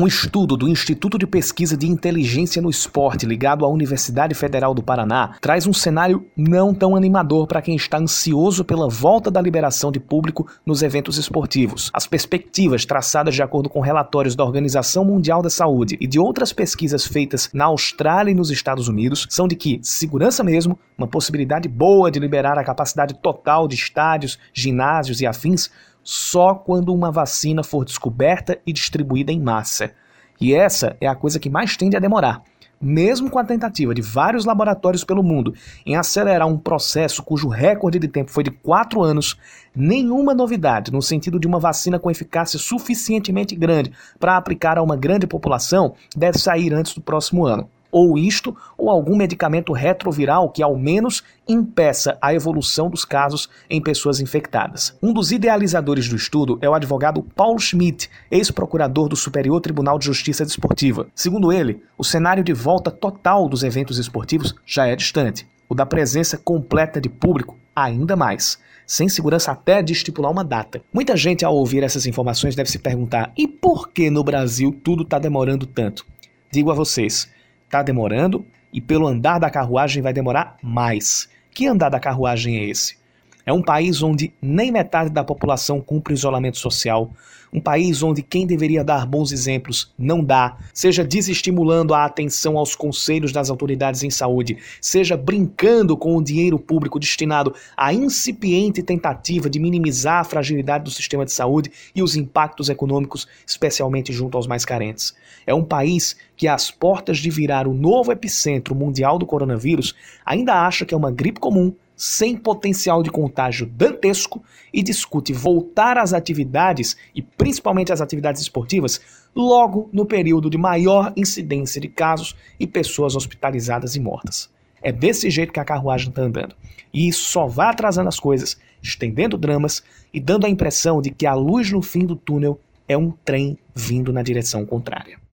Um estudo do Instituto de Pesquisa de Inteligência no Esporte, ligado à Universidade Federal do Paraná, traz um cenário não tão animador para quem está ansioso pela volta da liberação de público nos eventos esportivos. As perspectivas traçadas de acordo com relatórios da Organização Mundial da Saúde e de outras pesquisas feitas na Austrália e nos Estados Unidos são de que segurança mesmo, uma possibilidade boa de liberar a capacidade total de estádios, ginásios e afins, só quando uma vacina for descoberta e distribuída em massa. E essa é a coisa que mais tende a demorar. Mesmo com a tentativa de vários laboratórios pelo mundo em acelerar um processo cujo recorde de tempo foi de quatro anos, nenhuma novidade no sentido de uma vacina com eficácia suficientemente grande para aplicar a uma grande população deve sair antes do próximo ano ou isto, ou algum medicamento retroviral que ao menos impeça a evolução dos casos em pessoas infectadas. Um dos idealizadores do estudo é o advogado Paul Schmidt, ex-procurador do Superior Tribunal de Justiça Desportiva. Segundo ele, o cenário de volta total dos eventos esportivos já é distante. O da presença completa de público, ainda mais sem segurança até de estipular uma data. Muita gente, ao ouvir essas informações, deve se perguntar: e por que no Brasil tudo está demorando tanto? Digo a vocês, Está demorando e pelo andar da carruagem vai demorar mais. Que andar da carruagem é esse? É um país onde nem metade da população cumpre isolamento social, um país onde quem deveria dar bons exemplos não dá, seja desestimulando a atenção aos conselhos das autoridades em saúde, seja brincando com o dinheiro público destinado à incipiente tentativa de minimizar a fragilidade do sistema de saúde e os impactos econômicos, especialmente junto aos mais carentes. É um país que, às portas de virar o novo epicentro mundial do coronavírus, ainda acha que é uma gripe comum sem potencial de contágio dantesco e discute voltar às atividades e principalmente às atividades esportivas logo no período de maior incidência de casos e pessoas hospitalizadas e mortas. É desse jeito que a carruagem está andando. E isso só vai atrasando as coisas, estendendo dramas e dando a impressão de que a luz no fim do túnel é um trem vindo na direção contrária.